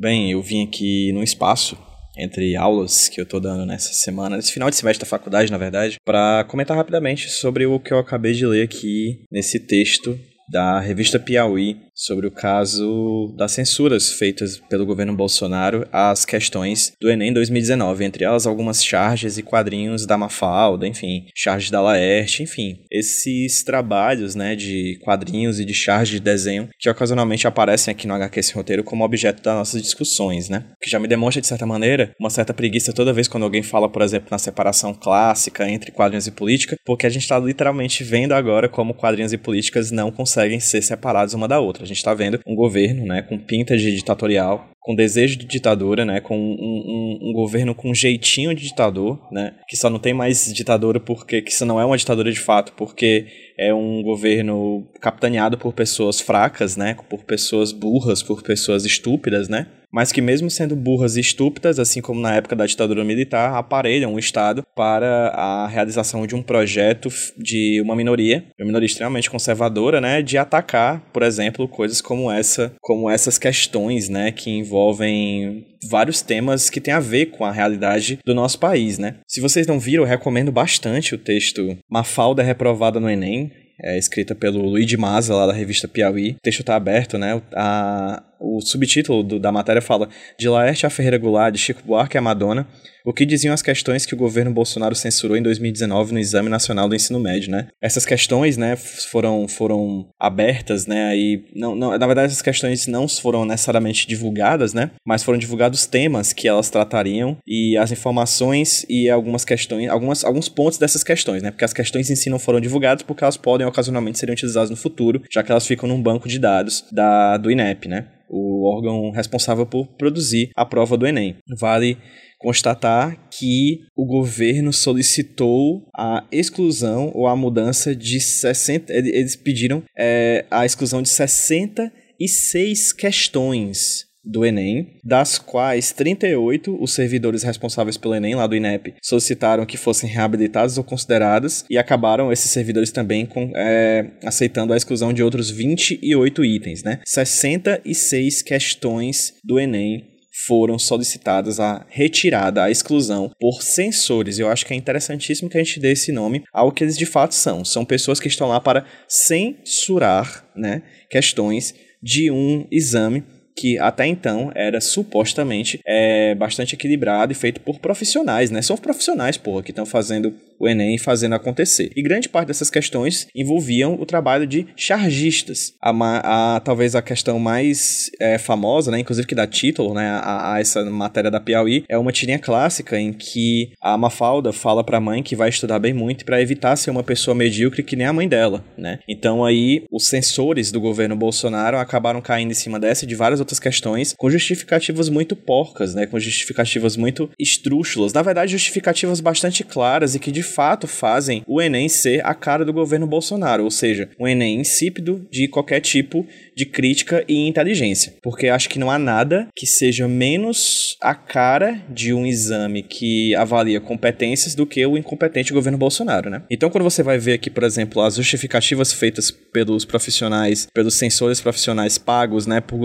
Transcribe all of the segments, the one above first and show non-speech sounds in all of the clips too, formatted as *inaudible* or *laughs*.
Bem, eu vim aqui no espaço entre aulas que eu tô dando nessa semana, nesse final de semestre da faculdade, na verdade, para comentar rapidamente sobre o que eu acabei de ler aqui nesse texto da revista Piauí sobre o caso das censuras feitas pelo governo Bolsonaro às questões do Enem 2019, entre elas algumas charges e quadrinhos da Mafalda, enfim, charges da Laerte, enfim, esses trabalhos, né, de quadrinhos e de charges de desenho que ocasionalmente aparecem aqui no HQ Esse Roteiro como objeto das nossas discussões, né, que já me demonstra, de certa maneira, uma certa preguiça toda vez quando alguém fala, por exemplo, na separação clássica entre quadrinhos e política, porque a gente está literalmente vendo agora como quadrinhos e políticas não conseguem ser separados uma da outra. Gente está vendo um governo, né, com pinta de ditatorial, com desejo de ditadura, né, com um, um, um, governo com jeitinho de ditador, né, que só não tem mais ditadura porque que isso não é uma ditadura de fato, porque é um governo capitaneado por pessoas fracas, né, por pessoas burras, por pessoas estúpidas, né, mas que mesmo sendo burras e estúpidas, assim como na época da ditadura militar, aparelham o Estado para a realização de um projeto de uma minoria, uma minoria extremamente conservadora, né, de atacar, por exemplo, coisas como essa, como essas questões, né, que envolvem vários temas que têm a ver com a realidade do nosso país, né? Se vocês não viram, eu recomendo bastante o texto Mafalda reprovada no Enem, é, escrita pelo Luigi Maza, lá da revista Piauí. O texto está aberto, né? A, o subtítulo do, da matéria fala De Laerte a Ferreira Goulart, de Chico Buarque a Madonna, o que diziam as questões que o governo Bolsonaro censurou em 2019 no Exame Nacional do Ensino Médio, né? Essas questões, né, foram, foram abertas, né, aí, não, não, na verdade essas questões não foram necessariamente divulgadas, né, mas foram divulgados temas que elas tratariam e as informações e algumas questões, algumas, alguns pontos dessas questões, né, porque as questões em si não foram divulgadas porque elas podem ocasionalmente serem utilizadas no futuro, já que elas ficam num banco de dados da, do INEP, né o órgão responsável por produzir a prova do Enem. Vale constatar que o governo solicitou a exclusão ou a mudança de 60. Eles pediram é, a exclusão de 66 questões do Enem, das quais 38 os servidores responsáveis pelo Enem, lá do INEP, solicitaram que fossem reabilitados ou considerados, e acabaram esses servidores também com, é, aceitando a exclusão de outros 28 itens, né? 66 questões do Enem foram solicitadas a retirada, a exclusão por censores. Eu acho que é interessantíssimo que a gente dê esse nome ao que eles de fato são. São pessoas que estão lá para censurar né, questões de um exame que até então era supostamente é, bastante equilibrado e feito por profissionais, né? São profissionais, porra, que estão fazendo o Enem fazendo acontecer. E grande parte dessas questões envolviam o trabalho de chargistas. A, a talvez a questão mais é, famosa, né, inclusive que dá título né, a, a, essa matéria da Piauí, é uma tirinha clássica em que a Mafalda fala para a mãe que vai estudar bem muito para evitar ser uma pessoa medíocre que nem a mãe dela, né? Então aí os censores do governo Bolsonaro acabaram caindo em cima dessa e de várias questões com justificativas muito porcas, né? Com justificativas muito estrúxulas. Na verdade, justificativas bastante claras e que de fato fazem o Enem ser a cara do governo Bolsonaro, ou seja, um Enem insípido de qualquer tipo de crítica e inteligência. Porque acho que não há nada que seja menos a cara de um exame que avalia competências do que o incompetente governo Bolsonaro, né? Então, quando você vai ver aqui, por exemplo, as justificativas feitas pelos profissionais, pelos sensores profissionais pagos, né? Por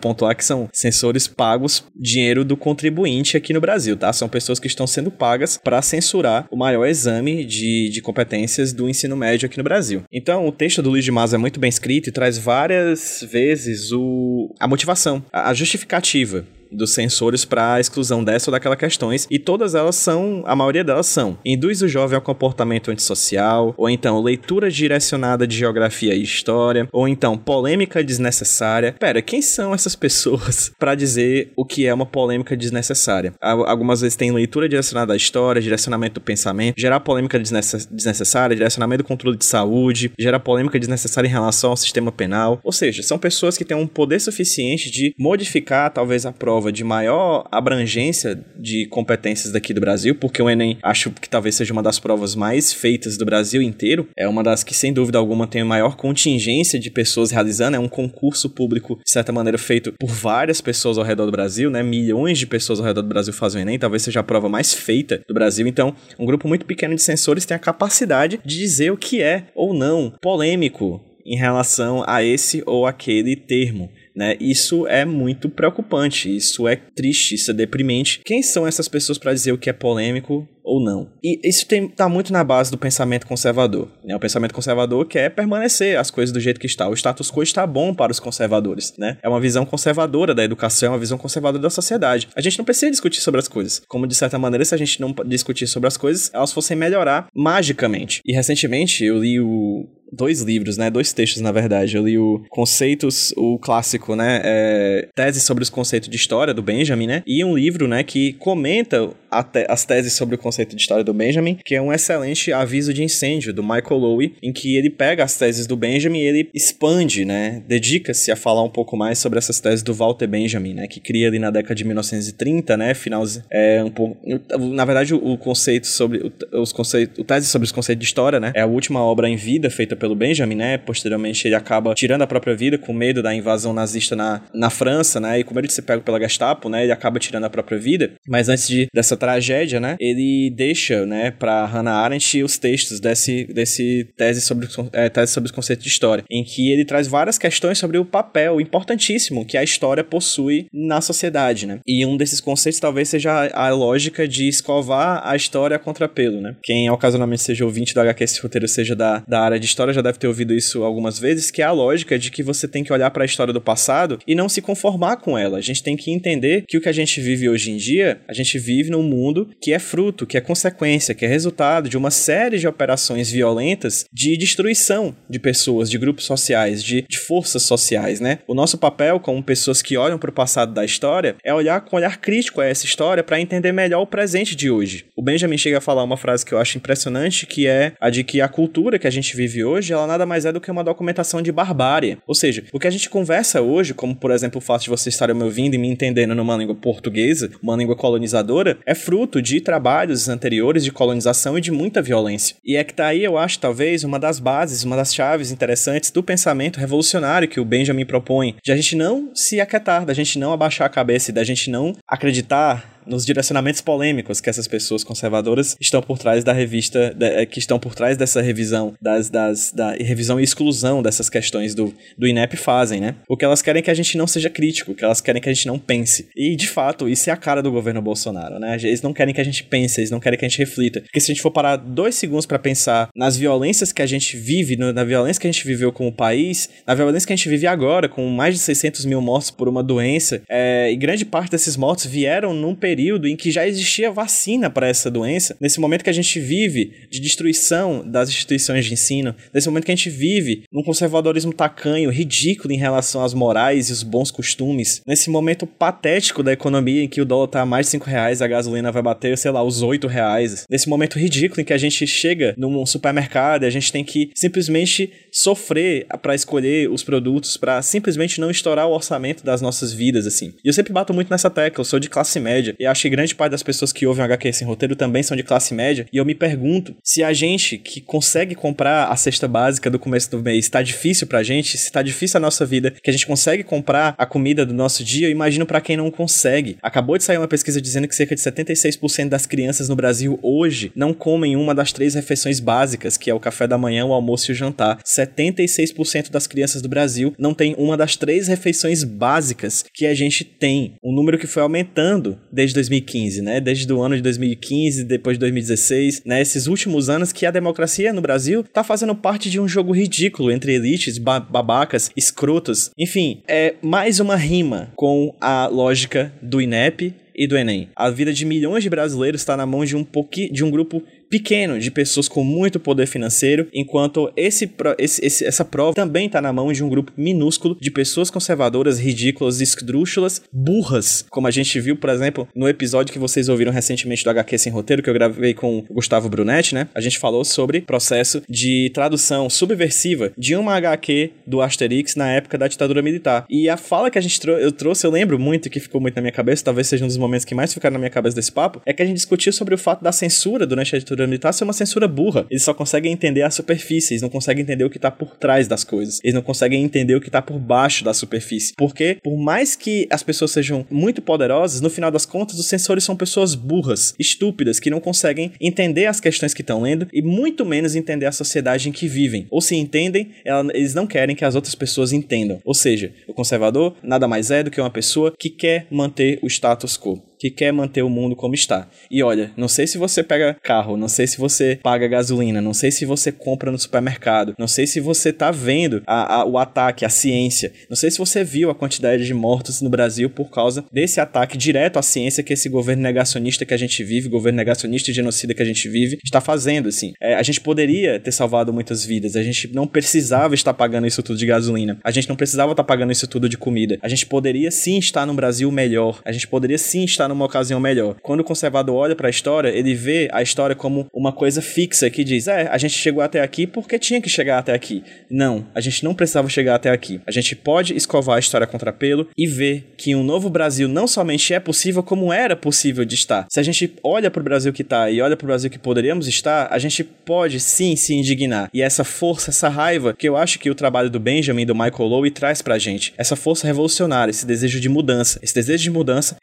pontuar que são sensores pagos dinheiro do contribuinte aqui no Brasil, tá? São pessoas que estão sendo pagas para censurar o maior exame de, de competências do ensino médio aqui no Brasil. Então, o texto do Luiz de Maza é muito bem escrito e traz várias vezes o, a motivação, a justificativa dos sensores para a exclusão dessa ou daquela questões, e todas elas são, a maioria delas são, induz o jovem ao comportamento antissocial, ou então leitura direcionada de geografia e história, ou então polêmica desnecessária. Pera, quem são essas pessoas *laughs* para dizer o que é uma polêmica desnecessária? Algumas vezes tem leitura direcionada à história, direcionamento do pensamento, gerar polêmica desnecessária, direcionamento do controle de saúde, gerar polêmica desnecessária em relação ao sistema penal. Ou seja, são pessoas que têm um poder suficiente de modificar talvez a prova prova de maior abrangência de competências daqui do Brasil, porque o Enem acho que talvez seja uma das provas mais feitas do Brasil inteiro. É uma das que, sem dúvida alguma, tem a maior contingência de pessoas realizando. É um concurso público, de certa maneira, feito por várias pessoas ao redor do Brasil, né? Milhões de pessoas ao redor do Brasil fazem o Enem, talvez seja a prova mais feita do Brasil. Então, um grupo muito pequeno de sensores tem a capacidade de dizer o que é ou não polêmico em relação a esse ou aquele termo né? Isso é muito preocupante, isso é triste, isso é deprimente. Quem são essas pessoas para dizer o que é polêmico ou não. E isso tem, tá muito na base do pensamento conservador. Né? O pensamento conservador quer permanecer as coisas do jeito que está. O status quo está bom para os conservadores. Né? É uma visão conservadora da educação, é uma visão conservadora da sociedade. A gente não precisa discutir sobre as coisas. Como, de certa maneira, se a gente não discutir sobre as coisas, elas fossem melhorar magicamente. E recentemente eu li o dois livros, né? Dois textos, na verdade. Eu li o Conceitos, o clássico, né? É, tese sobre os conceitos de história, do Benjamin, né? E um livro, né, que comenta te as teses sobre o conceito de história do Benjamin, que é um excelente aviso de incêndio, do Michael Lowy, em que ele pega as teses do Benjamin e ele expande, né? Dedica-se a falar um pouco mais sobre essas teses do Walter Benjamin, né? Que cria ali na década de 1930, né? Final, é, um pouco, na verdade, o, o conceito sobre... Os conceitos, o tese sobre os conceitos de história, né? É a última obra em vida feita pelo Benjamin, né? Posteriormente ele acaba tirando a própria vida com medo da invasão nazista na, na França, né? E com medo de ser pego pela Gestapo, né? Ele acaba tirando a própria vida. Mas antes de, dessa tragédia, né? Ele deixa, né, para Hannah Arendt os textos desse, desse tese sobre, é, tese sobre os conceitos de história, em que ele traz várias questões sobre o papel importantíssimo que a história possui na sociedade, né? E um desses conceitos talvez seja a, a lógica de escovar a história contra pelo, né? Quem ocasionalmente seja ouvinte do HQ esse roteiro seja da, da área de história já deve ter ouvido isso algumas vezes, que é a lógica de que você tem que olhar para a história do passado e não se conformar com ela. A gente tem que entender que o que a gente vive hoje em dia, a gente vive num mundo que é fruto, que é consequência, que é resultado de uma série de operações violentas de destruição de pessoas, de grupos sociais, de, de forças sociais, né? O nosso papel como pessoas que olham para o passado da história é olhar com olhar crítico a essa história para entender melhor o presente de hoje. O Benjamin chega a falar uma frase que eu acho impressionante, que é a de que a cultura que a gente vive hoje, ela nada mais é do que uma documentação de barbárie. Ou seja, o que a gente conversa hoje, como por exemplo o fato de você estar me ouvindo e me entendendo numa língua portuguesa, uma língua colonizadora, é fruto de trabalhos anteriores de colonização e de muita violência. E é que tá aí, eu acho, talvez, uma das bases, uma das chaves interessantes do pensamento revolucionário que o Benjamin propõe, de a gente não se aquietar, da gente não abaixar a cabeça e da gente não acreditar nos direcionamentos polêmicos que essas pessoas conservadoras estão por trás da revista, eh, que estão por trás dessa revisão, das, das, da revisão e exclusão dessas questões do, do INEP fazem, né? O que elas querem é que a gente não seja crítico, que elas querem que a gente não pense. E, de fato, isso é a cara do governo Bolsonaro, né? Eles não querem que a gente pense, eles não querem que a gente reflita. Porque se a gente for parar dois segundos para pensar nas violências que a gente vive, na violência que a gente viveu como país, na violência que a gente vive agora, com mais de 600 mil mortos por uma doença, é, e grande parte desses mortos vieram num período período em que já existia vacina para essa doença, nesse momento que a gente vive de destruição das instituições de ensino, nesse momento que a gente vive num conservadorismo tacanho, ridículo em relação às morais e os bons costumes, nesse momento patético da economia em que o dólar tá a mais de 5 reais, a gasolina vai bater, sei lá, os 8 reais, nesse momento ridículo em que a gente chega num supermercado e a gente tem que simplesmente sofrer para escolher os produtos, para simplesmente não estourar o orçamento das nossas vidas, assim. E eu sempre bato muito nessa tecla, eu sou de classe média, e acho que grande parte das pessoas que ouvem HQ sem roteiro também são de classe média. E eu me pergunto se a gente que consegue comprar a cesta básica do começo do mês está difícil pra gente, se tá difícil a nossa vida, que a gente consegue comprar a comida do nosso dia, eu imagino para quem não consegue. Acabou de sair uma pesquisa dizendo que cerca de 76% das crianças no Brasil hoje não comem uma das três refeições básicas, que é o café da manhã, o almoço e o jantar. 76% das crianças do Brasil não tem uma das três refeições básicas que a gente tem. Um número que foi aumentando desde 2015, né? Desde o ano de 2015, depois de 2016, né? Esses últimos anos que a democracia no Brasil tá fazendo parte de um jogo ridículo entre elites, babacas, escrotos. Enfim, é mais uma rima com a lógica do INEP e do Enem. A vida de milhões de brasileiros está na mão de um pouquinho, de um grupo pequeno de pessoas com muito poder financeiro, enquanto esse, esse, essa prova também está na mão de um grupo minúsculo de pessoas conservadoras, ridículas, esdrúxulas, burras, como a gente viu, por exemplo, no episódio que vocês ouviram recentemente do HQ Sem Roteiro, que eu gravei com o Gustavo Brunetti, né? A gente falou sobre processo de tradução subversiva de uma HQ do Asterix na época da ditadura militar. E a fala que a gente trou eu trouxe, eu lembro muito, que ficou muito na minha cabeça, talvez seja um dos momentos que mais ficaram na minha cabeça desse papo, é que a gente discutiu sobre o fato da censura durante a ditadura ditadura militar ser uma censura burra. Eles só conseguem entender a superfície, eles não conseguem entender o que tá por trás das coisas. Eles não conseguem entender o que tá por baixo da superfície. Porque, por mais que as pessoas sejam muito poderosas, no final das contas, os censores são pessoas burras, estúpidas, que não conseguem entender as questões que estão lendo e muito menos entender a sociedade em que vivem. Ou se entendem, eles não querem que as outras pessoas entendam. Ou seja, o conservador nada mais é do que uma pessoa que quer manter o status quo que quer manter o mundo como está. E olha, não sei se você pega carro, não sei se você paga gasolina, não sei se você compra no supermercado, não sei se você tá vendo a, a, o ataque à ciência, não sei se você viu a quantidade de mortos no Brasil por causa desse ataque direto à ciência que esse governo negacionista que a gente vive, governo negacionista e genocida que a gente vive, está fazendo, assim. É, a gente poderia ter salvado muitas vidas, a gente não precisava estar pagando isso tudo de gasolina, a gente não precisava estar pagando isso tudo de comida, a gente poderia sim estar no Brasil melhor, a gente poderia sim estar numa ocasião melhor. Quando o conservador olha para a história, ele vê a história como uma coisa fixa que diz: é, a gente chegou até aqui porque tinha que chegar até aqui. Não, a gente não precisava chegar até aqui. A gente pode escovar a história contra pelo e ver que um novo Brasil não somente é possível, como era possível de estar. Se a gente olha para o Brasil que está e olha para o Brasil que poderíamos estar, a gente pode sim se indignar. E essa força, essa raiva, que eu acho que o trabalho do Benjamin, do Michael Lowe, traz pra gente. Essa força revolucionária, esse desejo de mudança, esse desejo de mudança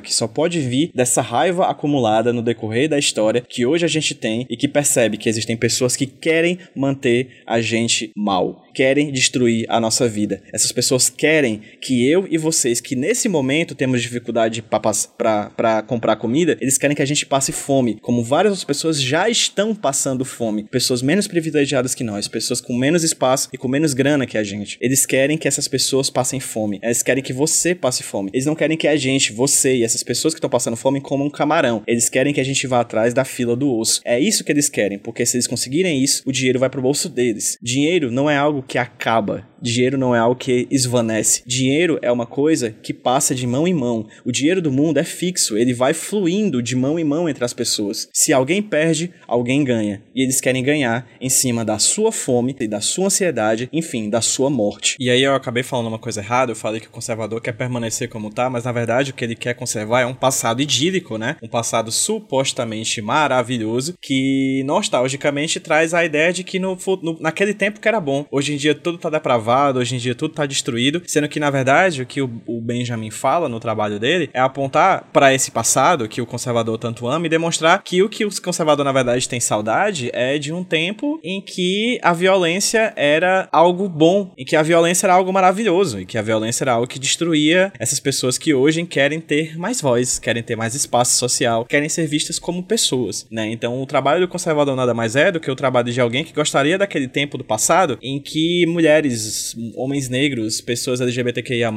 que só pode vir dessa raiva acumulada no decorrer da história que hoje a gente tem e que percebe que existem pessoas que querem manter a gente mal querem destruir a nossa vida. Essas pessoas querem que eu e vocês, que nesse momento temos dificuldade para comprar comida, eles querem que a gente passe fome, como várias outras pessoas já estão passando fome. Pessoas menos privilegiadas que nós, pessoas com menos espaço e com menos grana que a gente. Eles querem que essas pessoas passem fome. Eles querem que você passe fome. Eles não querem que a gente, você e essas pessoas que estão passando fome comam um camarão. Eles querem que a gente vá atrás da fila do osso. É isso que eles querem, porque se eles conseguirem isso, o dinheiro vai pro bolso deles. Dinheiro não é algo que acaba. Dinheiro não é algo que esvanece. Dinheiro é uma coisa que passa de mão em mão. O dinheiro do mundo é fixo, ele vai fluindo de mão em mão entre as pessoas. Se alguém perde, alguém ganha. E eles querem ganhar em cima da sua fome e da sua ansiedade, enfim, da sua morte. E aí eu acabei falando uma coisa errada, eu falei que o conservador quer permanecer como tá, mas na verdade o que ele quer conservar é um passado idílico, né? Um passado supostamente maravilhoso que nostalgicamente traz a ideia de que no, no naquele tempo que era bom. Hoje em dia tudo tá depravado, hoje em dia tudo tá destruído, sendo que na verdade o que o, o Benjamin fala no trabalho dele é apontar para esse passado que o conservador tanto ama e demonstrar que o que o conservador na verdade tem saudade é de um tempo em que a violência era algo bom, em que a violência era algo maravilhoso, e que a violência era algo que destruía essas pessoas que hoje querem ter mais voz, querem ter mais espaço social, querem ser vistas como pessoas, né? Então o trabalho do conservador nada mais é do que o trabalho de alguém que gostaria daquele tempo do passado em que mulheres, homens negros, pessoas LGBTQIA+,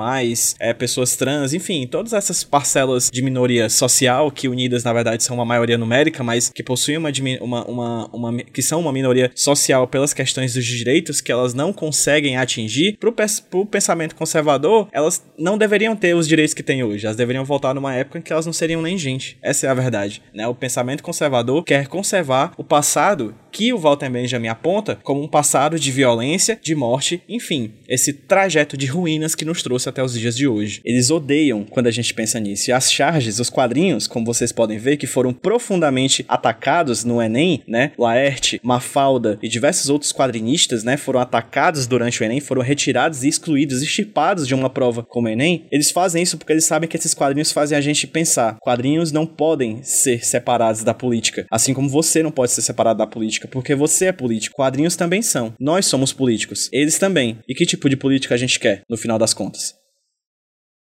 é, pessoas trans, enfim, todas essas parcelas de minoria social que unidas na verdade são uma maioria numérica, mas que possuem uma, uma, uma, uma que são uma minoria social pelas questões dos direitos que elas não conseguem atingir, pro, pro pensamento conservador, elas não deveriam ter os direitos que têm hoje, elas deveriam voltar numa época em que elas não seriam nem gente. Essa é a verdade, né? O pensamento conservador quer conservar o passado que o Walter Benjamin aponta como um passado de violência, de morte, enfim, esse trajeto de ruínas que nos trouxe até os dias de hoje. Eles odeiam quando a gente pensa nisso. E as charges, os quadrinhos, como vocês podem ver, que foram profundamente atacados no Enem, né? Laerte, Mafalda e diversos outros quadrinistas, né, foram atacados durante o Enem, foram retirados e excluídos, extirpados de uma prova como o Enem. Eles fazem isso porque eles sabem que esses quadrinhos fazem a gente pensar. Quadrinhos não podem ser separados da política, assim como você não pode ser separado da política porque você é político. Quadrinhos também são. Nós somos políticos. Eles também. E que tipo de política a gente quer, no final das contas?